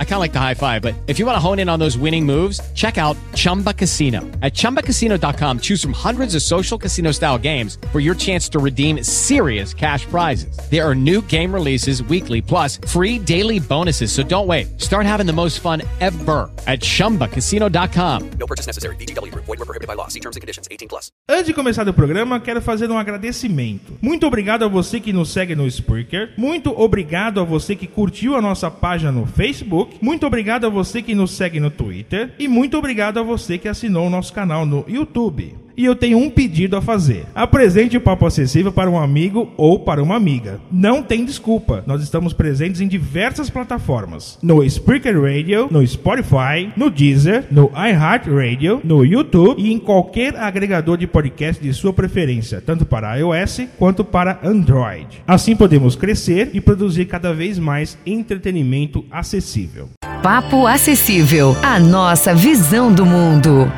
I kind of like the high five, but if you want to hone in on those winning moves, check out Chumba Casino. At chumbacasino.com, choose from hundreds of social casino style games for your chance to redeem serious cash prizes. There are new game releases weekly, plus free daily bonuses. So don't wait. Start having the most fun ever at chumbacasino.com. No purchase necessary. BGW. Void were prohibited by law. See terms and conditions. 18 plus. Antes de começar o programa, quero fazer um agradecimento. Muito obrigado a você que nos segue no Spreaker. Muito obrigado a você que curtiu a nossa página no Facebook. Muito obrigado a você que nos segue no Twitter. E muito obrigado a você que assinou o nosso canal no YouTube. E eu tenho um pedido a fazer. Apresente o Papo Acessível para um amigo ou para uma amiga. Não tem desculpa. Nós estamos presentes em diversas plataformas. No Spreaker Radio, no Spotify, no Deezer, no iHeartRadio, no YouTube e em qualquer agregador de podcast de sua preferência, tanto para iOS quanto para Android. Assim podemos crescer e produzir cada vez mais entretenimento acessível. Papo Acessível, a nossa visão do mundo.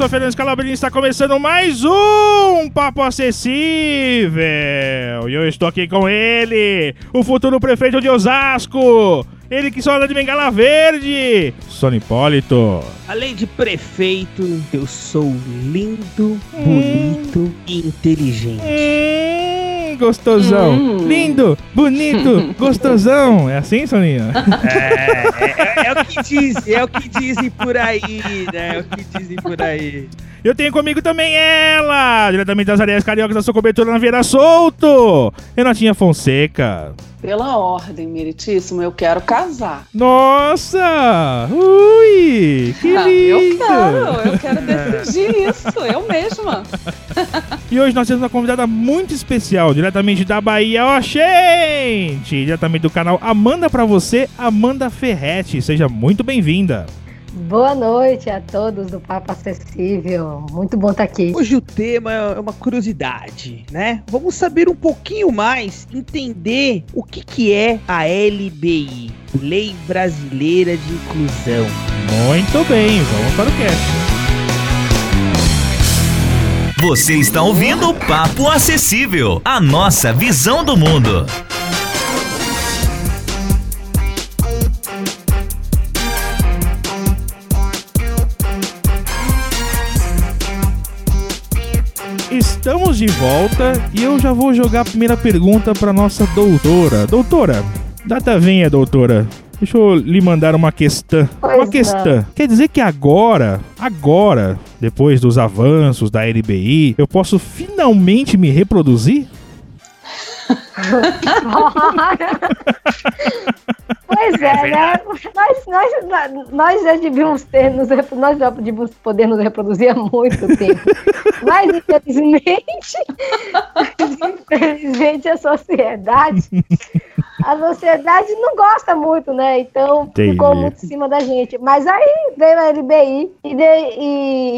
Sou Fernando Scalabrini e está começando mais um Papo Acessível. E eu estou aqui com ele, o futuro prefeito de Osasco. Ele que só anda de bengala verde, Sônia Hipólito. Além de prefeito, eu sou lindo, bonito e inteligente. Hum, gostosão. Lindo, bonito, gostosão. É assim, Soninha? É, é, é o que dizem, é o que dizem por aí, né? É o que dizem por aí. Eu tenho comigo também ela, diretamente das areias cariocas da sua cobertura na Vieira Solto, Renatinha Fonseca. Pela ordem, meritíssimo, eu quero casar. Nossa! Ui! Que Ah, lindo! eu quero, eu quero decidir isso, eu mesma. E hoje nós temos uma convidada muito especial, diretamente da Bahia, ó, gente! Diretamente do canal Amanda Pra Você, Amanda Ferretti. Seja muito bem-vinda. Boa noite a todos do Papo Acessível. Muito bom estar aqui. Hoje o tema é uma curiosidade, né? Vamos saber um pouquinho mais, entender o que, que é a LBI, Lei Brasileira de Inclusão. Muito bem, vamos para o cast. Você está ouvindo o Papo Acessível, a nossa visão do mundo. Estamos de volta e eu já vou jogar a primeira pergunta para nossa doutora. Doutora, data venha, doutora. Deixa eu lhe mandar uma questão. Pois uma não. questão. Quer dizer que agora, agora, depois dos avanços da LBI, eu posso finalmente me reproduzir? pois é, né? Nós, nós, nós já devíamos ter, nos, nós já devíamos poder nos reproduzir há muito tempo. Mas, infelizmente, infelizmente, a sociedade, a sociedade não gosta muito, né? Então, Entendi. ficou muito em cima da gente. Mas aí veio a LBI e, de-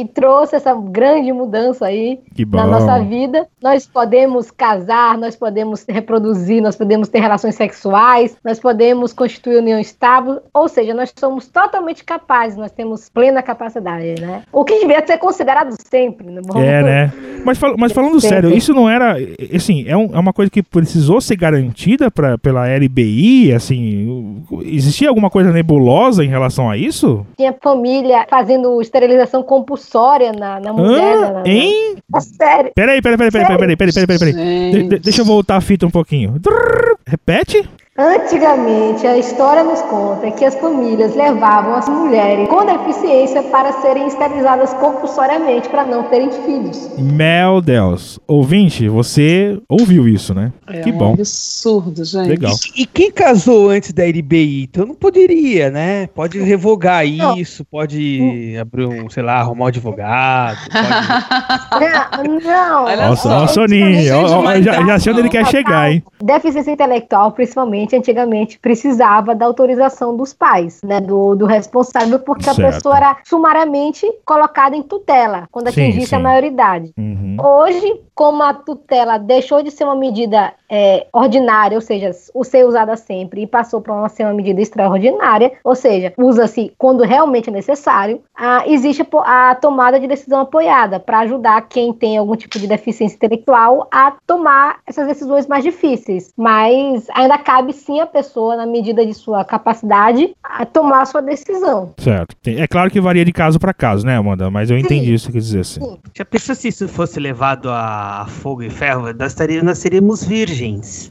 e- trouxe essa grande mudança aí na nossa vida. Nós podemos casar, nós podemos reproduzir, nós podemos ter relações sexuais, nós podemos constituir união estável, ou seja, nós somos totalmente capazes, nós temos plena capacidade, né? O que devia ser considerado sempre, né? Vamos- É, né? Mas, fal- mas falando Sim, sério, isso não era. Assim, é, um- é uma coisa que precisou ser garantida pra, pela LBI? Assim, existia alguma coisa nebulosa em relação a isso? Tinha família fazendo esterilização compulsória na, na mulher. na- Hã? na- Hein? É sério. Peraí, peraí, peraí, peraí, peraí, peraí, peraí, peraí, peraí. De- de- Gente. deixa eu voltar a fita um pouquinho. Drrr, Repete? Antigamente, a história nos conta que as famílias levavam as mulheres com deficiência para serem esterilizadas compulsoriamente para não terem filhos. Meu Deus. Ouvinte, você ouviu isso, né? É que um bom. absurdo, gente. Legal. E quem casou antes da LBI? Então não poderia, né? Pode revogar Não. isso, pode abrir um, sei lá, arrumar um advogado. pode- Não, não. Olha Nossa, só, ó, Soninho, ó, ó, gente, já, já sei onde ele quer chegar, hein? Deficiência intelectual, principalmente, antigamente, precisava da autorização dos pais, né? Do, do responsável, porque a Certo. pessoa era sumariamente colocada em tutela quando Sim, atingisse sim. a maioridade. Uhum. Hoje, como a tutela deixou de ser uma medida é, ordinária, ou seja, o ser usada sempre, e passou para ser uma medida extraordinária, ou seja, usa-se quando realmente é necessário, existe a po- a tomada de decisão apoiada para ajudar quem tem algum tipo de deficiência intelectual a tomar essas decisões mais difíceis. Mas ainda cabe sim a pessoa, na medida de sua capacidade, a tomar a sua decisão. Certo. É claro que varia de caso pra caso, né, Amanda? Mas eu entendi isso que quer dizer assim. Já pensou se isso fosse levado a fogo e ferro? Nós, estaríamos, nós seríamos virgens.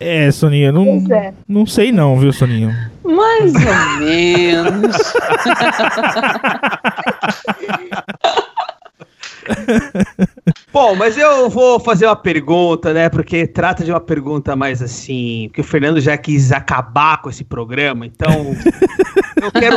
É, Soninha, não, é. não sei não, viu, Soninha? Mais ou menos. Bom, mas eu vou fazer uma pergunta, né? Porque trata de uma pergunta mais assim. Porque o Fernando já quis acabar com esse programa, então. eu quero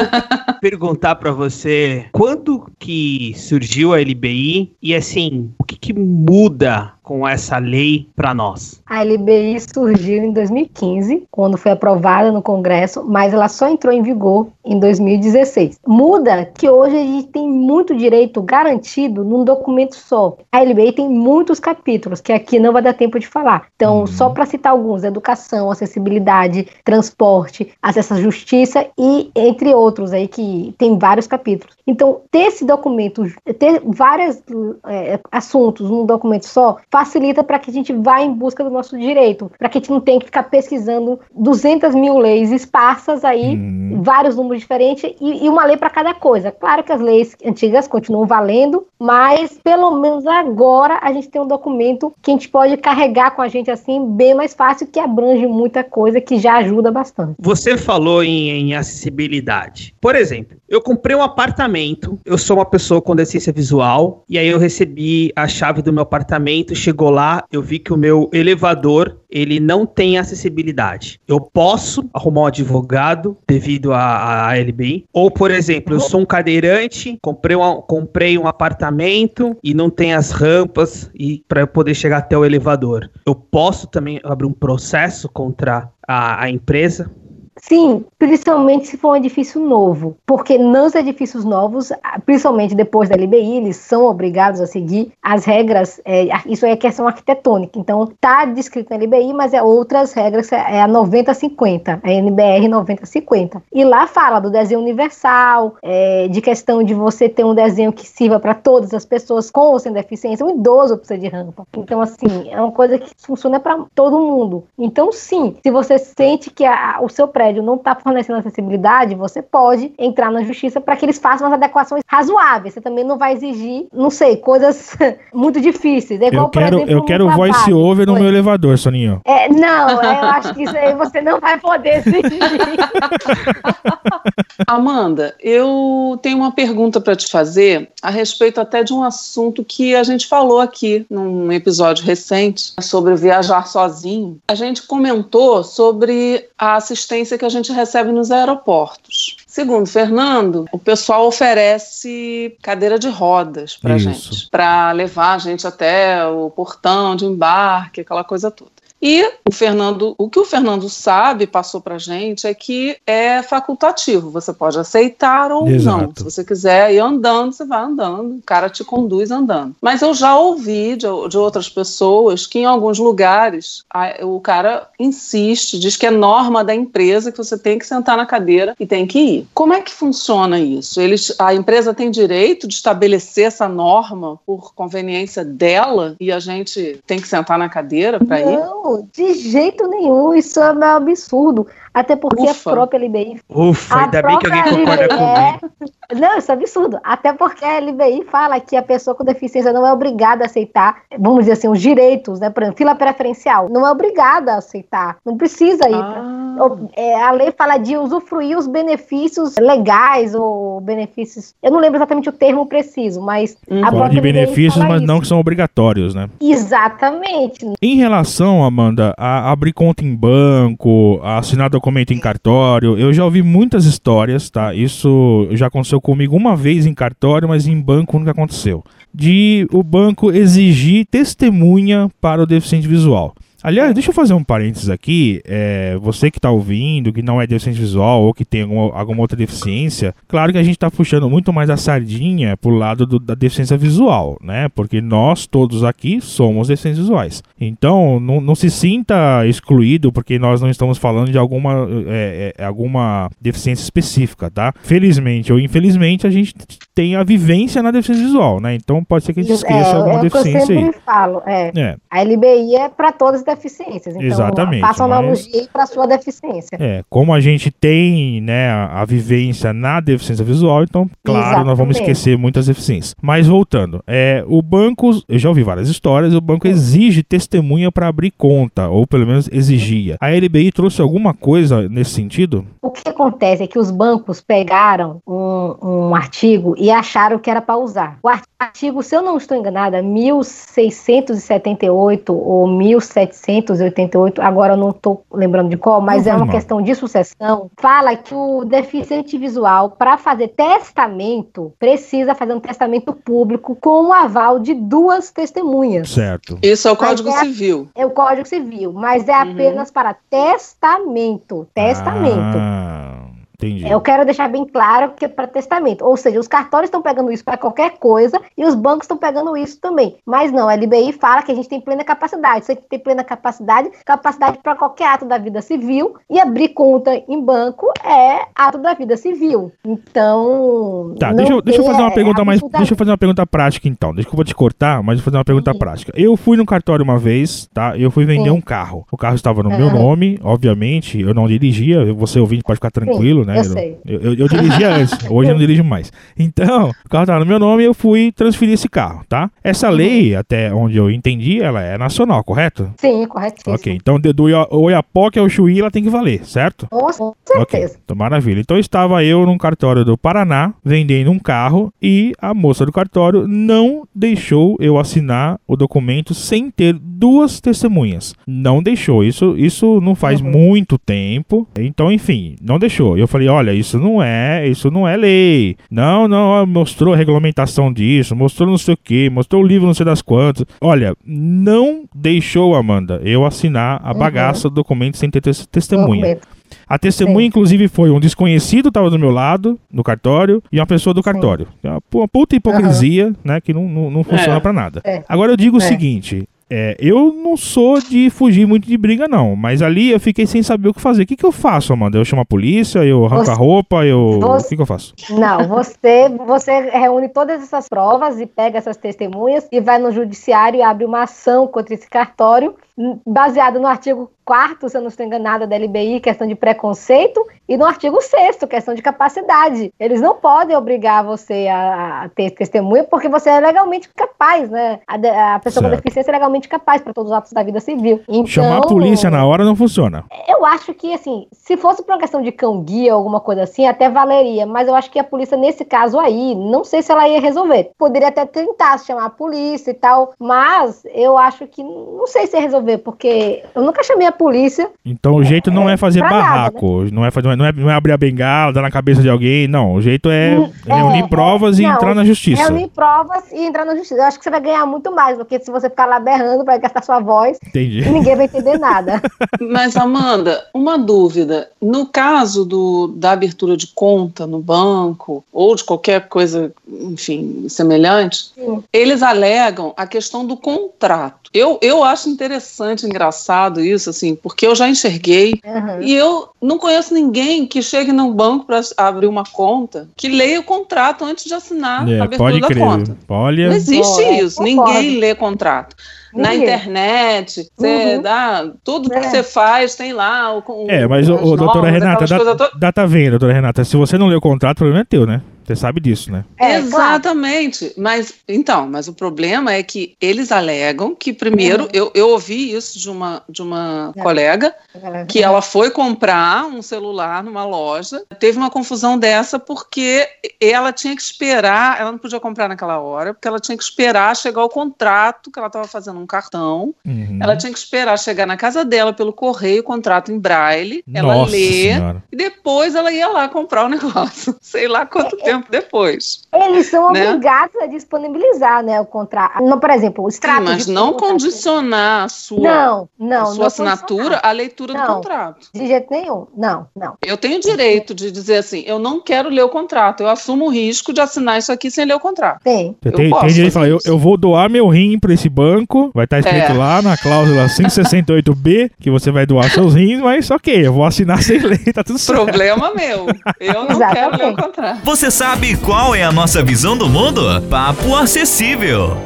perguntar pra você quando que surgiu a LBI e assim, o que, que muda com essa lei pra nós? A LBI surgiu em 2015, quando foi aprovada no Congresso, mas ela só entrou em vigor em 2016. Muda que hoje a gente tem muito direito garantido num documento só. A LBI tem muitos capítulos, que aqui não vai dar tempo de falar. Então, só para citar alguns: educação, acessibilidade, transporte, acesso à justiça e entre outros aí que tem vários capítulos. Então, ter esse documento, ter vários assuntos num documento só, facilita para que a gente vá em busca do nosso direito, para que a gente não tenha que ficar pesquisando 200 mil leis esparsas aí, Hum. vários números diferentes e, e uma lei para cada coisa. Claro que as leis antigas continuam valendo, mas pelo menos agora a gente tem um documento que a gente pode carregar com a gente assim, bem mais fácil, que abrange muita coisa, que já ajuda bastante. Você falou em, em acessibilidade. Por exemplo, eu comprei um apartamento, eu sou uma pessoa com deficiência visual, e aí eu recebi a chave do meu apartamento, chegou lá, eu vi que o meu elevador, ele não tem acessibilidade. Eu posso arrumar um advogado devido à, LBI? Ou, por exemplo, eu sou um cadeirante, comprei um, comprei um apartamento e não tem as rampas e para eu poder chegar até o elevador. Eu posso também abrir um processo contra a, a empresa? Sim, principalmente se for um edifício novo, porque nos edifícios novos, principalmente depois da LBI, eles são obrigados a seguir as regras, é, isso é questão arquitetônica, então tá descrito na LBI, mas é outras regras, é a 9050, a NBR 9050, e lá fala do desenho universal, é, de questão de você ter um desenho que sirva para todas as pessoas com ou sem deficiência, um idoso precisa de rampa, então assim, é uma coisa que funciona para todo mundo, então sim, se você sente que a- o seu prédio não está fornecendo acessibilidade, você pode entrar na justiça para que eles façam as adequações razoáveis. Você também não vai exigir, não sei, coisas muito difíceis. É igual, Eu por quero, exemplo, eu quero trabalho. voice over no meu elevador, Soninho. É, não, eu acho que isso aí você não vai poder exigir. Amanda, eu tenho uma pergunta para te fazer a respeito até de um assunto que a gente falou aqui num episódio recente sobre viajar sozinho. A gente comentou sobre a assistência que a gente recebe nos aeroportos. Segundo Fernando, o pessoal oferece cadeira de rodas para gente, para levar a gente até o portão de embarque, aquela coisa toda. E o Fernando, o que o Fernando sabe, passou pra gente, é que é facultativo. Você pode aceitar ou não. Exato. Se você quiser ir andando, você vai andando. O cara te conduz andando. Mas eu já ouvi de, de outras pessoas que em alguns lugares a- o cara insiste, diz que é norma da empresa que você tem que sentar na cadeira e tem que ir. Como é que funciona isso? Eles, a empresa tem direito de estabelecer essa norma por conveniência dela e a gente tem que sentar na cadeira para ir? Não, de jeito nenhum. Isso é um absurdo. Até porque Ufa. a própria LBI Ufa, ainda bem que alguém concorda LBI comigo. é- Não, isso é absurdo. Até porque a LBI fala que a pessoa com deficiência não é obrigada a aceitar, vamos dizer assim, os direitos, né? Por exemplo, fila preferencial. Não é obrigada a aceitar. Não precisa ir. pra- Ah, ou- é, a lei fala de usufruir os benefícios legais ou benefícios. Eu não lembro exatamente o termo preciso, mas Fala própria de benefícios, mas não isso. que são obrigatórios, né? Exatamente. Em relação, Amanda, a abrir conta em banco, a assinar documento em cartório, eu já ouvi muitas histórias, tá? Isso já aconteceu comigo uma vez em cartório, mas em banco nunca aconteceu. De o banco exigir testemunha para o deficiente visual. Aliás, deixa eu fazer um parênteses aqui. É, você que tá ouvindo, que não é deficiente visual ou que tem alguma, alguma outra deficiência, claro que a gente tá puxando muito mais a sardinha pro lado do- da deficiência visual, né? Porque nós todos aqui somos deficientes visuais. Então, não, não se sinta excluído porque nós não estamos falando de alguma, é, é, alguma deficiência específica, tá? Felizmente ou infelizmente, a gente tem a vivência na deficiência visual, né? Então pode ser que a gente esqueça é, alguma é deficiência aí. falo. É. É. A LBI é para todas as deficiências. Então, Exatamente, faça uma mas- analogia para sua deficiência. É, como a gente tem, né, a, a vivência na deficiência visual, então, claro, nós vamos Exatamente. esquecer muitas deficiências. Mas voltando, é, o banco, eu já ouvi várias histórias, o banco exige testemunha para abrir conta, ou pelo menos exigia. A LBI trouxe alguma coisa nesse sentido? O que acontece é que os bancos pegaram um, um artigo e acharam que era para usar. O artigo, se eu não estou enganada, 1678 ou 1788, agora eu não estou lembrando de qual, mas Não é uma mal. questão de sucessão, fala que o deficiente visual, para fazer testamento, precisa fazer um testamento público com o aval de duas testemunhas. Certo. Isso é o Código é- Civil. É o Código Civil, mas é Uhum. apenas para testamento. Testamento. Ah, entendi. Eu quero deixar bem claro que é para testamento. Ou seja, os cartórios estão pegando isso para qualquer coisa e os bancos estão pegando isso também. Mas não, a LBI fala que a gente tem plena capacidade. Você tem plena capacidade, capacidade para qualquer ato da vida civil e abrir conta em banco é ato da vida civil. Então. Tá, deixa eu, deixa eu fazer uma é, pergunta mais. absolutamente- Deixa eu fazer uma pergunta prática então. Deixa eu vou te cortar, mas eu vou fazer uma pergunta Uhum. prática. Eu fui no cartório uma vez, tá? Eu fui vender Sim. um carro. O carro estava no meu Aham. nome, obviamente. Eu não dirigia. Você ouvinte pode ficar tranquilo, né? Eu sei. Eu, eu- eu dirigia antes, hoje eu não dirijo mais. Então, o carro estava no meu nome e eu fui transferir esse carro, tá? Essa Uhum. lei, até onde eu entendi, ela é nacional, correto? Sim, corretíssimo. Ok, então do Oia- Oiapoque ao Chuí ela tem que valer, certo? Com certeza. então maravilha. Então estava eu num cartório do Paraná vendendo um carro e a moça do cartório não deixou eu assinar o documento sem ter duas testemunhas. Não deixou. Isso, isso não faz muito tempo. Então, enfim, não deixou. Eu falei, olha, isso não é, isso não é lei. Não, não, mostrou a regulamentação disso, mostrou não sei o que, mostrou o livro não sei das quantas. Olha, não deixou, Amanda, eu assinar a bagaça do documento sem ter tes- testemunha. A testemunha, Sim. inclusive, foi um desconhecido, estava do meu lado, no cartório, e uma pessoa do cartório. É uma pu- uma puta hipocrisia, né? Que não, não, não funciona É. pra nada. É. Agora eu digo o É. seguinte. É, eu não sou de fugir muito de briga, não. Mas ali eu fiquei sem saber o que fazer. O que, que eu faço, Amanda? Eu chamo a polícia, eu arranco Você- a roupa, eu. você- O que, que eu faço? Não, você, você reúne todas essas provas e pega essas testemunhas e vai no judiciário e abre uma ação contra esse cartório, baseado no artigo 4 se eu não estou enganada, da LBI, questão de preconceito, e no artigo 6 questão de capacidade. Eles não podem obrigar você a, a ter testemunha porque você é legalmente capaz, né? A, de- a pessoa Certo. com deficiência é legalmente capaz para todos os atos da vida civil. Então, Chamar a polícia na hora não funciona. eu acho que, assim, se fosse por uma questão de cão-guia ou alguma coisa assim, até valeria. Mas eu acho que a polícia, nesse caso aí, não sei se ela ia resolver. Poderia até tentar chamar a polícia e tal, mas eu acho que não sei se ia resolver, porque eu nunca chamei a polícia. Então o jeito não é fazer pra nada, barraco, não, é fazer, não, é, não é abrir a bengala, dar na cabeça de alguém, não. O jeito é Hum, reunir é, provas e não, entrar na justiça. Reunir provas e entrar na justiça. Eu acho que você vai ganhar muito mais, porque se você ficar lá berrando, vai gastar sua voz Entendi. e ninguém vai entender nada. Mas, Amanda, uma dúvida. No caso do, da abertura de conta no banco, ou de qualquer coisa, enfim, semelhante, Sim. eles alegam a questão do contrato. Eu, eu acho interessante, engraçado isso, assim, porque eu já enxerguei Uhum. e eu não conheço ninguém que chegue no banco para abrir uma conta que leia o contrato antes de assinar a É, abertura pode da crer. conta. Olha. Não existe isso. Ninguém lê contrato. Na internet, você Uhum. dá, tudo que É. você faz tem lá o. o É, mas, ô, doutora normas, Renata, dá, to- dá tá vendo, doutora Renata, se você não lê o contrato, o problema é teu, né? Você sabe disso, né? É, claro. Exatamente. Mas então, mas o problema é que eles alegam que primeiro Uhum. eu, eu ouvi isso de uma de uma É. colega Uhum. que ela foi comprar um celular numa loja, teve uma confusão dessa porque ela tinha que esperar, ela não podia comprar naquela hora, porque ela tinha que esperar chegar o contrato que ela estava fazendo um cartão. Uhum. Ela tinha que esperar chegar na casa dela pelo correio, o contrato em braille, ela Nossa lê senhora. e depois ela ia lá comprar o negócio. Sei lá quanto tempo tempo depois. Eles são Né? obrigados a disponibilizar, né, o contrato. Não, por exemplo, o Sim, extrato mas de não condicionar a sua, Não, a não. sua não assinatura à leitura do Não. contrato. De jeito nenhum. Não, não. Eu tenho direito de dizer assim, eu não quero ler o contrato, eu assumo o risco de assinar isso aqui sem ler o contrato. Tem. Você Eu tem, posso tem direito de falar, eu, eu vou doar meu rim pra esse banco, vai estar escrito É. lá na cláusula 168B que você vai doar seus rins, mas ok, eu vou assinar sem ler, tá tudo certo. Problema meu. Eu não quero ler o contrato. Você sabe qual é a nossa visão do mundo? Papo acessível.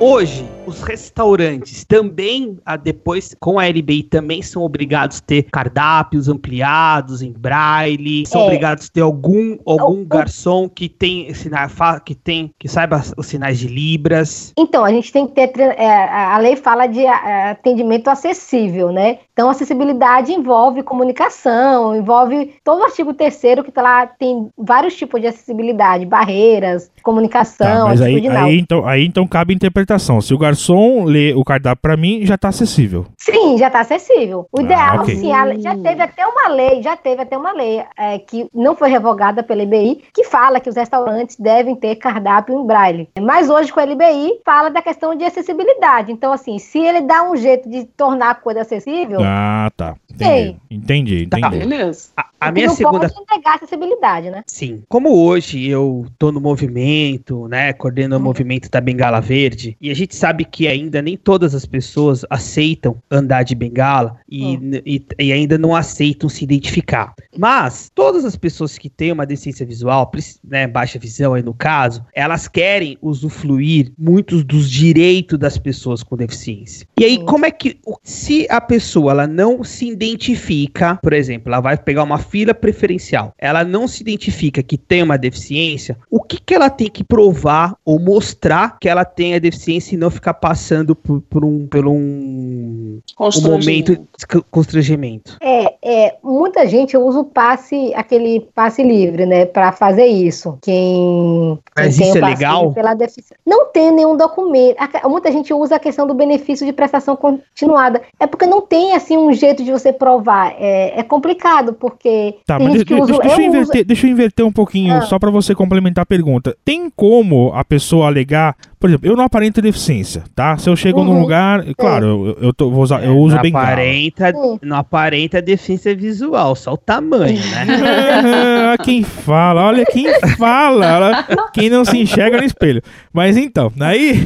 Hoje, os restaurantes também, ah, depois com a LBI, também são obrigados a ter cardápios ampliados em braille, são É. obrigados a ter algum, algum O- o- garçom que tem sina- fa- que tem que saiba os sinais de libras. Então, a gente tem que ter. é, a a lei fala de a- atendimento acessível, né? Então, acessibilidade envolve comunicação, envolve todo o artigo terceiro que tá lá, tem vários tipos de acessibilidade, barreiras, comunicação, Tá, mas aí, aí, então, aí então cabe interpretação. Se o garçom lê o cardápio pra mim, já tá acessível. Sim, já está acessível. O Ah, ideal, ok. sim, a- já teve até uma lei, já teve até uma lei é, que não foi revogada pela LBI, que fala que os restaurantes devem ter cardápio em braille. Mas hoje com a LBI fala da questão de acessibilidade. Então, assim, se ele dá um jeito de tornar a coisa acessível, Ah, tá. Entendi. Entendi, entendi. Beleza. A, minha não segunda pode negar acessibilidade, né? Sim. Como hoje eu tô no movimento, né, coordenando o movimento da Bengala Verde, e a gente sabe que ainda nem todas as pessoas aceitam andar de bengala e, e, e ainda não aceitam se identificar. Mas todas as pessoas que têm uma deficiência visual, né, baixa visão aí no caso, elas querem usufruir muitos dos direitos das pessoas com deficiência. E aí, Sim. como é que, se a pessoa ela não se identifica, por exemplo, ela vai pegar uma fila preferencial, ela não se identifica que tem uma deficiência, o que, que ela tem que provar ou mostrar que ela tem a deficiência e não ficar passando por, por um, por um, um momento de constrangimento? É, é, muita gente usa o passe, aquele passe livre, né, para fazer isso. Quem, Mas quem isso é legal? Pela deficiência. Não tem nenhum documento. Muita gente usa a questão do benefício de prestação continuada. É porque não tem assim um jeito de você provar. É, é complicado porque Tá, mas de- que usa. deixa, eu uso- inverter, deixa eu inverter um pouquinho, Ah. só pra você complementar a pergunta. Tem como a pessoa alegar, por exemplo, eu não aparento deficiência, tá? Se eu chego num Uhum. lugar, claro, eu, eu, tô- vou usar, eu uso não bengala. aparenta, não aparenta deficiência visual, só o tamanho, né? Ah, quem fala, olha quem fala, olha, quem não se enxerga no espelho. Mas então, aí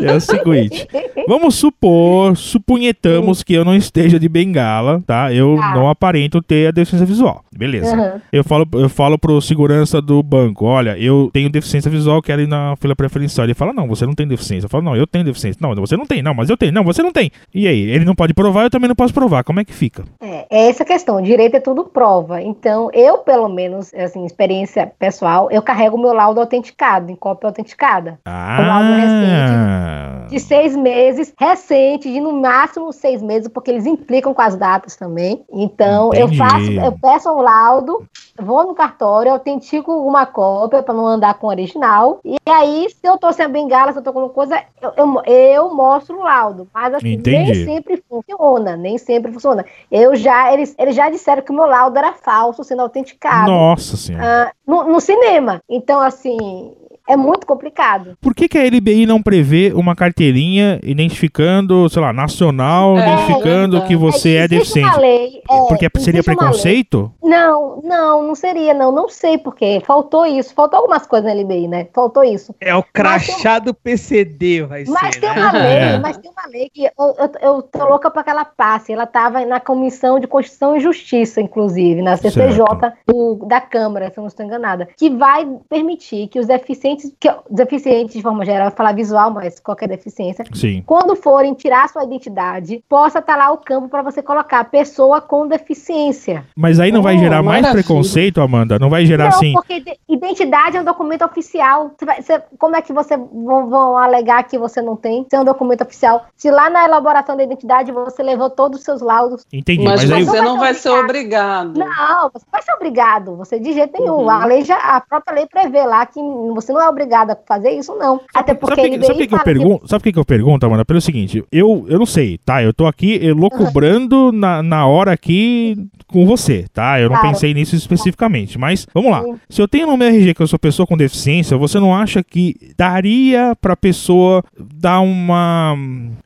é o seguinte, vamos supor, supunhetamos que eu não esteja de bengala, tá? Eu Tá. não aparento ter a deficiência visual, beleza? Aham. Eu falo, eu falo pro segurança do banco, olha, eu tenho deficiência visual, quero ir na fila preferencial. Ele fala, não, você não tem deficiência. Eu falo, não, eu tenho deficiência. Não, você não tem, não, mas eu tenho. Não, você não tem. E aí, ele não pode provar, eu também não posso provar. Como é que fica? É, é essa a questão. Direito é tudo prova. Então, eu, pelo menos, assim, experiência pessoal, eu carrego o meu laudo autenticado, em cópia autenticada. laudo Ah, de seis meses, recente, de no máximo seis meses, porque eles implicam com as datas também. Então, eu Entendi. faço, eu peço o laudo, vou no cartório, autentico uma cópia para não andar com o original. E aí, se eu tô sem a bengala, se eu tô com alguma coisa, eu, eu, eu mostro o laudo. Mas assim, Entendi. nem sempre funciona, nem sempre funciona. Eu já, eles, eles já disseram que o meu laudo era falso, sendo autenticado. nossa senhora. ah, no, no cinema. Então, assim, é muito complicado. Por que, que a LBI não prevê uma carteirinha identificando, sei lá, nacional, É, identificando então. que você é, deficiente? Uma lei, é, Porque seria existe uma lei. preconceito? Não, não, não seria, não. Não sei porque. Faltou isso. Faltou algumas coisas na LBI, né? Faltou isso. É o crachá do PCD, vai Mas ser, tem né? uma lei, É. mas tem uma lei que eu, eu, eu tô louca pra que ela passe. Ela estava na Comissão de Constituição e Justiça, inclusive, na CCJ do- da Câmara, se eu não estou enganada, que vai permitir que os deficientes, que, deficientes de forma geral, eu vou falar visual, mas qualquer deficiência, Sim. quando forem tirar sua identidade, possa estar lá o campo para você colocar pessoa com deficiência. Mas aí não vai Oh, gerar mais preconceito, Amanda? Não vai gerar não, assim. porque de- identidade é um documento oficial. Você vai- você- como é que você vão, vão alegar que você não tem? Se é um documento oficial. Se lá na elaboração da identidade você levou todos os seus laudos. Entendi, Mas, mas, aí. você Não não vai vai ser ser obrigado. Não, você vai ser obrigado. Você de jeito nenhum. Uhum. A lei já, a própria lei prevê lá que você não é obrigado a fazer isso, não. Até porque Sabe ele sabe o que, que eu pergunto? Sabe o que, eu pergunto, Amanda? Pelo seguinte, eu, eu não sei, tá? Eu tô aqui elocubrando na, na hora aqui com você, tá? Eu não Claro. pensei nisso especificamente. Mas, vamos lá. Sim. Se eu tenho no meu RG que eu sou pessoa com deficiência, você não acha que daria pra pessoa dar uma.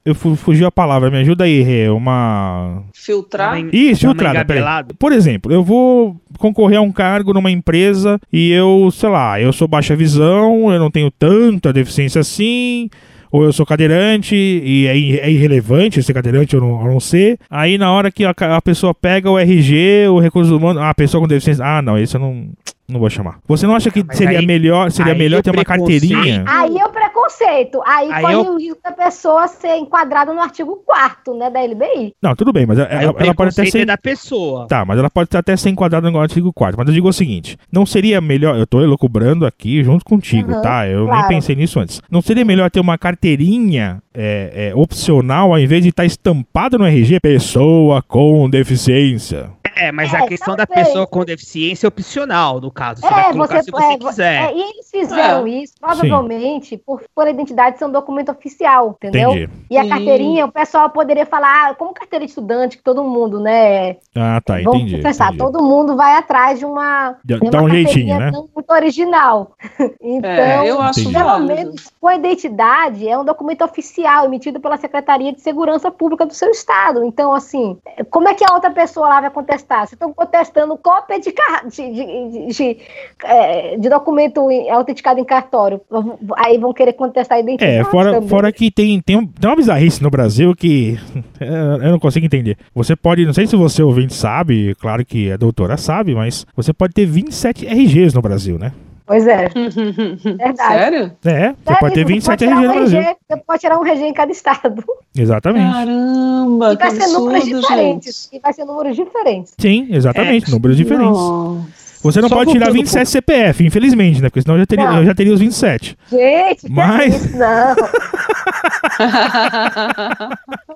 Eu fu- fugiu a palavra, me ajuda aí, Rê. Uma. Filtrar. Isso, filtrada, peraí. Por exemplo, eu vou concorrer a um cargo numa empresa e eu, sei lá, eu sou baixa visão, eu não tenho tanta deficiência assim, ou eu sou cadeirante e é, é irrelevante ser cadeirante ou não, ou não ser. Aí na hora que a, a pessoa pega o RG, o recurso humano, a pessoa com deficiência, ah, não, esse eu não, não vou chamar. Você não acha que seria aí- melhor, seria melhor ter uma carteirinha? Aí é o preconceito. Aí, Aí corre eu- o risco da pessoa ser enquadrada no artigo 4 né, da LBI. Não, tudo bem, mas ela, ela pode até ser é da pessoa. Tá, mas ela pode até ser enquadrada no artigo 4 Mas eu digo o seguinte: não seria melhor. Eu tô elocubrando aqui junto contigo, Uhum, tá? Eu nem claro. pensei nisso antes. Não seria melhor ter uma carteirinha é, é, opcional ao invés de estar estampado no RG? Pessoa com deficiência. É, mas É, a questão da pessoa com deficiência é opcional, no caso. Você vai É, colocar você, se você é, quiser. é, e eles fizeram isso, provavelmente, por, por a identidade ser um documento oficial, entendeu? Entendi. E a Sim. carteirinha, o pessoal poderia falar, ah, como carteira de estudante, que todo mundo, né? Ah, tá, vamos entendi. pensar, entendi. todo mundo vai atrás de uma, Dá- de uma um jeitinho, né? muito original. então, É, eu acho pelo menos com a identidade, é um documento oficial emitido pela Secretaria de Segurança Pública do seu estado. Então, assim, como é que a outra pessoa lá vai contestar? Se estão contestando cópia de, de, de, de- é, de documento autenticado em cartório, aí vão querer contestar a identidade. É, fora, também. fora que tem, tem, um- tem uma bizarrice no Brasil que eu não consigo entender. Você pode, não sei se você ouvinte sabe, claro que a doutora sabe, mas você pode ter 27 RGs no Brasil, né? Pois é, verdade. Sério? É, você É pode ter isso, 27 tirar RGs um no Brasil. RG, Você pode tirar um RG em cada estado. Exatamente. Caramba, E que vai ser números absurdo, diferentes. gente. E vai ser números diferentes. Sim, exatamente, É. números diferentes. Nossa. Você não Só pode tirar voltando um 27 CPF, infelizmente, né? Porque senão eu já teria, Não. eu já teria os 27. Gente, que Mas- é isso? Não.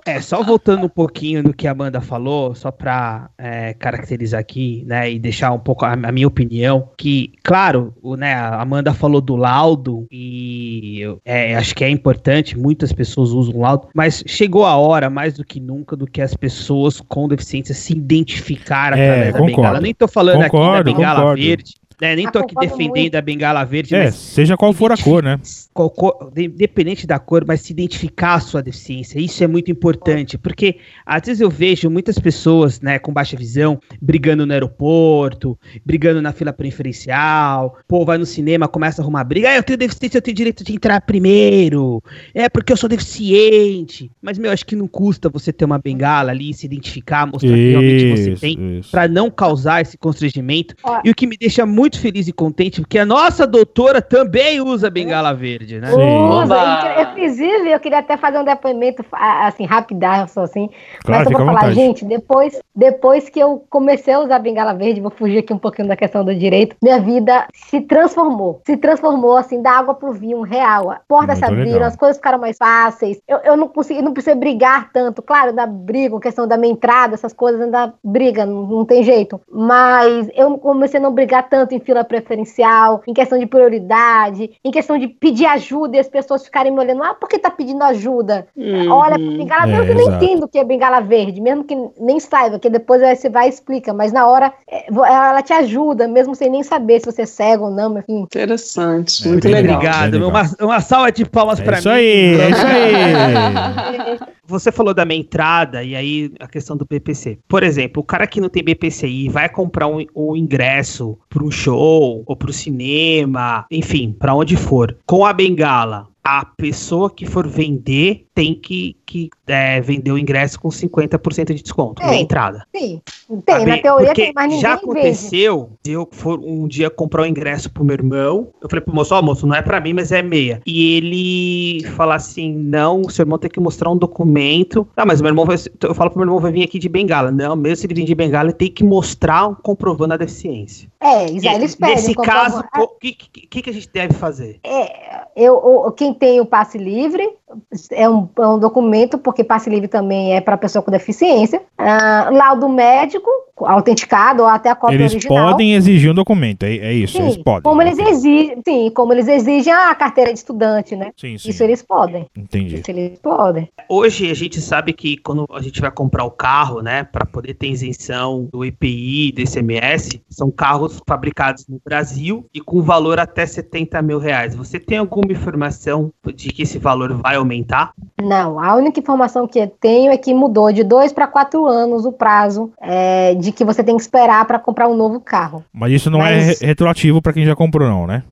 É, só voltando um pouquinho no que a Amanda falou, só pra é, caracterizar aqui, né, e deixar um pouco a, a minha opinião, que, claro, o, né, a Amanda falou do laudo, e eu é, acho que é importante, muitas pessoas usam laudo, mas chegou a hora, mais do que nunca, do que as pessoas com deficiência se identificar É, através da concordo. bengala. Nem tô falando aqui Concordo, da bengala concordo. verde, né, nem tô aqui defendendo muito. a bengala verde, É, mas seja qual for a cor, né? qual cor- de- independente da cor, mas se identificar a sua deficiência. Isso é muito importante, porque às vezes eu vejo muitas pessoas, né, com baixa visão, brigando no aeroporto, brigando na fila preferencial, pô, vai no cinema, começa a arrumar briga, ah, eu tenho deficiência, eu tenho direito de entrar primeiro, é porque eu sou deficiente. Mas, meu, acho que não custa você ter uma bengala ali, se identificar, mostrar que realmente você Isso, tem, isso. Pra não causar esse constrangimento. Ó. E o que me deixa muito feliz e contente, porque a nossa doutora também usa bengala verde, né? Usa. Inclusive, eu queria até fazer um depoimento assim, rapidaço, assim. Claro, mas eu vou falar, vontade. gente, depois, depois que eu comecei a usar bengala verde, vou fugir aqui um pouquinho da questão do direito, minha vida se transformou. Se transformou, assim, da água pro vinho real. Portas se Muito abriram, legal. as coisas ficaram mais fáceis. Eu, eu não consegui, não precisei brigar tanto. Claro, ainda brigo, questão da minha entrada, essas coisas ainda briga, não, não tem jeito. Mas eu comecei a não brigar tanto fila preferencial, em questão de prioridade, em questão de pedir ajuda e as pessoas ficarem me olhando, ah, por que tá pedindo ajuda? Uhum. Olha pra bengala É, verde, eu nem exato. entendo o que é bengala verde, mesmo que nem saiba, que depois você vai e explica, mas na hora é, ela te ajuda, mesmo sem nem saber se você é cego ou não, enfim. Interessante, É, muito legal. Obrigado. Legal. Uma, uma salva de palmas É pra isso mim. aí, é isso aí. Você falou da minha entrada e aí a questão do BPC. Por exemplo, o cara que não tem BPCI vai comprar um, um ingresso para um show ou para o cinema, enfim, para onde for, com a bengala. A pessoa que for vender tem que, que é, vender o ingresso com 50% de desconto na É. entrada. Sim, tem, Sabe? na teoria Porque tem, mas ninguém já vende. aconteceu de eu for um dia comprar um ingresso pro meu irmão. Eu falei pro moço, ó, moço, não é pra mim, mas é meia. E ele fala assim: não, o seu irmão tem que mostrar um documento. Ah, mas o meu irmão vai. Eu falo pro meu irmão, vai vir aqui de bengala. Não, mesmo se ele vir de bengala, ele tem que mostrar um comprovando a deficiência. É, eles, eles pedem. Nesse caso, o que, que, que a gente deve fazer? É, eu, o- quem tem o passe livre é um, é um documento, porque passe livre também é para pessoa com deficiência. Ah, laudo médico, autenticado ou até a cópia Eles original. podem exigir um documento, é, é isso, eles Sim, podem. como eles exigem, sim, como eles exigem a carteira de estudante, né? Sim, sim. Isso eles podem. Entendi. Isso eles podem. Hoje a gente sabe que quando a gente vai comprar o carro, né, para poder ter isenção do IPI, do ICMS, são carros fabricados no Brasil e com valor até 70 mil reais. Você tem alguma informação de que esse valor vai aumentar? Não, a única informação que eu tenho é que mudou de dois para quatro anos o prazo é, de que você tem que esperar para comprar um novo carro. Mas isso não Mas- é re- retroativo pra quem já comprou, não, né?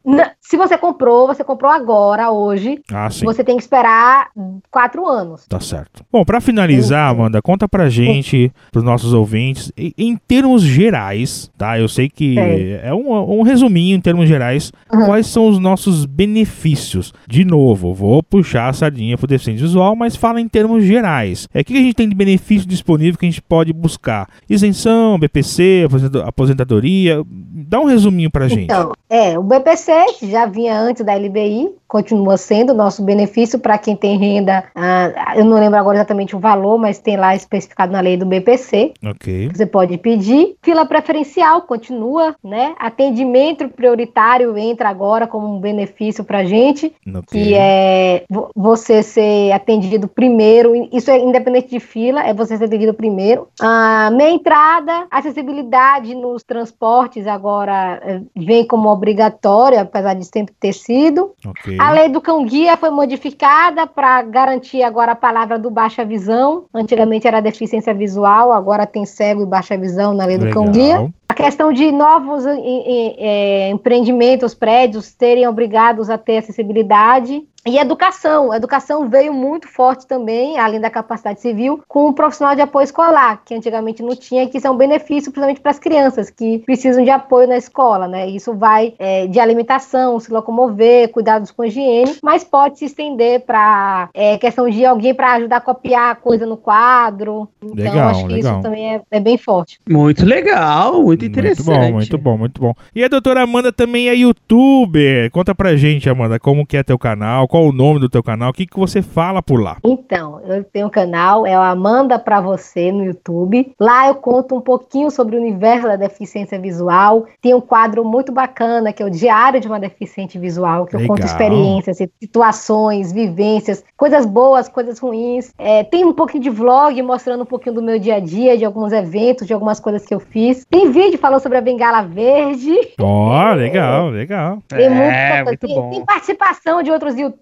Se você comprou, você comprou agora, hoje, Ah, sim. você tem que esperar quatro anos. Tá certo. Bom, pra finalizar, Amanda, conta pra gente, pros nossos ouvintes, em, termos gerais, tá? Eu sei que Sei. é um, um resuminho em termos gerais, Uhum. quais são os nossos benefícios? De novo, vou puxar a sardinha pro deficiente visual, mas fala em termos gerais. É o que a gente tem de benefício disponível que a gente pode buscar? Isenção, BPC, aposenta- aposentadoria. Dá um resuminho pra gente. Então, é, o BPC, já vinha antes da LBI, continua sendo o nosso benefício para quem tem renda, ah, eu não lembro agora exatamente o valor, mas tem lá especificado na lei do BPC. Ok. Você pode pedir. Fila preferencial continua, né? Atendimento prioritário entra agora como um benefício para gente, ok. que é vo- você ser atendido primeiro. Isso é independente de fila, é você ser atendido primeiro. Ah, meia entrada, acessibilidade nos transportes agora eh, vem como obrigatória, apesar de sempre ter sido. Ok. A lei do cão guia foi modificada para garantir agora a palavra do baixa visão. Antigamente era deficiência visual, agora tem cego e baixa visão na lei do cão guia. Legal. A questão de novos em- em- eh, empreendimentos, prédios serem obrigados a ter acessibilidade. E educação. A educação veio muito forte também, além da capacidade civil, com o profissional de apoio escolar, que antigamente não tinha, e que isso é um benefício principalmente para as crianças que precisam de apoio na escola, né? Isso vai eh, de alimentação, se locomover, cuidados com higiene, mas pode se estender para questão de alguém para ajudar a copiar coisa no quadro. Então, Legal, acho que legal. isso também é, é bem forte. Muito legal, muito interessante. Muito bom, muito bom, muito bom. E a doutora Amanda também é youtuber. Conta pra gente, Amanda, como que é teu canal, qual o nome do teu canal, o que, que você fala por lá. Então, eu tenho um canal, é o Amanda Pra Você no YouTube. Lá eu conto um pouquinho sobre o universo da deficiência visual. Tem um quadro muito bacana, que é o Diário de uma Deficiente Visual, que eu conto Legal. experiências, situações, vivências, coisas boas, coisas ruins. É, tem um pouquinho de vlog mostrando um pouquinho do meu dia a dia, de alguns eventos, de algumas coisas que eu fiz. Tem vídeo falando sobre a bengala verde. Ó, legal, legal. Tem, É, muito, muito tem, bom. tem participação de outros youtubers,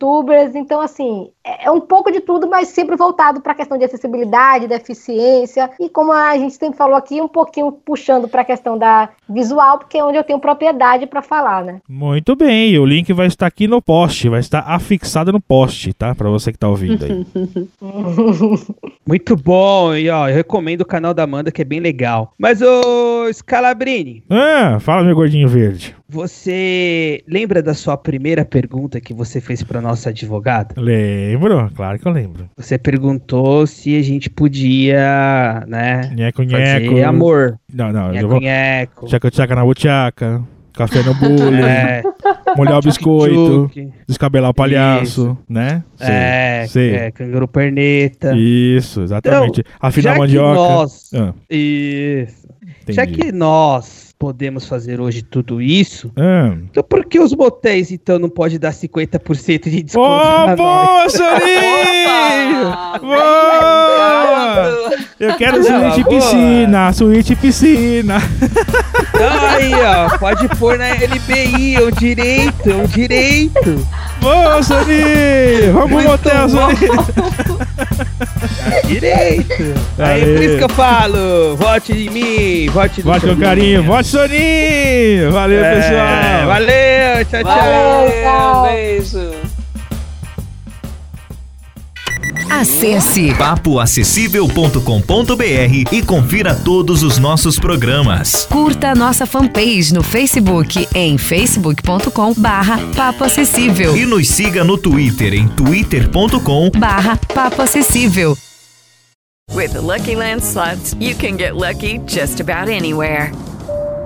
então assim, é é um pouco de tudo, mas sempre voltado para a questão de acessibilidade, deficiência, e como a gente sempre falou aqui, um pouquinho puxando para a questão da visual, porque é onde eu tenho propriedade para falar, né? Muito bem, o link vai estar aqui no post, vai estar afixado no post, tá? Pra você que tá ouvindo aí. Muito bom, e ó, eu recomendo o canal da Amanda, que é bem legal. Mas, ô Scalabrini, ah, fala meu gordinho verde. você lembra da sua primeira pergunta que você fez para nossa advogada? Lembro, claro que eu lembro. Você perguntou se a gente podia, né, Nheco, fazer nheco. amor. Não, não, eu Nheco, vou... nheco. Tchaca, tchaca na buchaca, café no bolo, É, molhar o biscoito, descabelar o palhaço, né? Sei, é, sei. é, canguru perneta. Isso, exatamente. Afinar já a que mandioca. nós- Ah, Isso. Já entendi. que nós podemos fazer hoje tudo isso, Ah. então por que os motéis então não pode dar 50% de desconto Ô, pra nós? boa, Soninho! Boa! Eu quero Não, suíte boa. piscina, suíte piscina. Então aí, ó, pode pôr na LBI, é um direito, é um direito. Boa, Soninho! Vamos Muito motel! É direito. Aí, Aê. por isso que eu falo, vote em mim, vote no Vote com carinho, vote Soninho! Valeu, É, pessoal! Valeu, tchau, tchau. Valeu, beijo. Acesse papoacessível.com.br e confira todos os nossos programas. Curta a nossa fanpage no Facebook em facebook.com barra Papo Acessível. E nos siga no Twitter em twitter.com Barra Papo Acessível. With the Lucky Land slots, you can get lucky just about anywhere.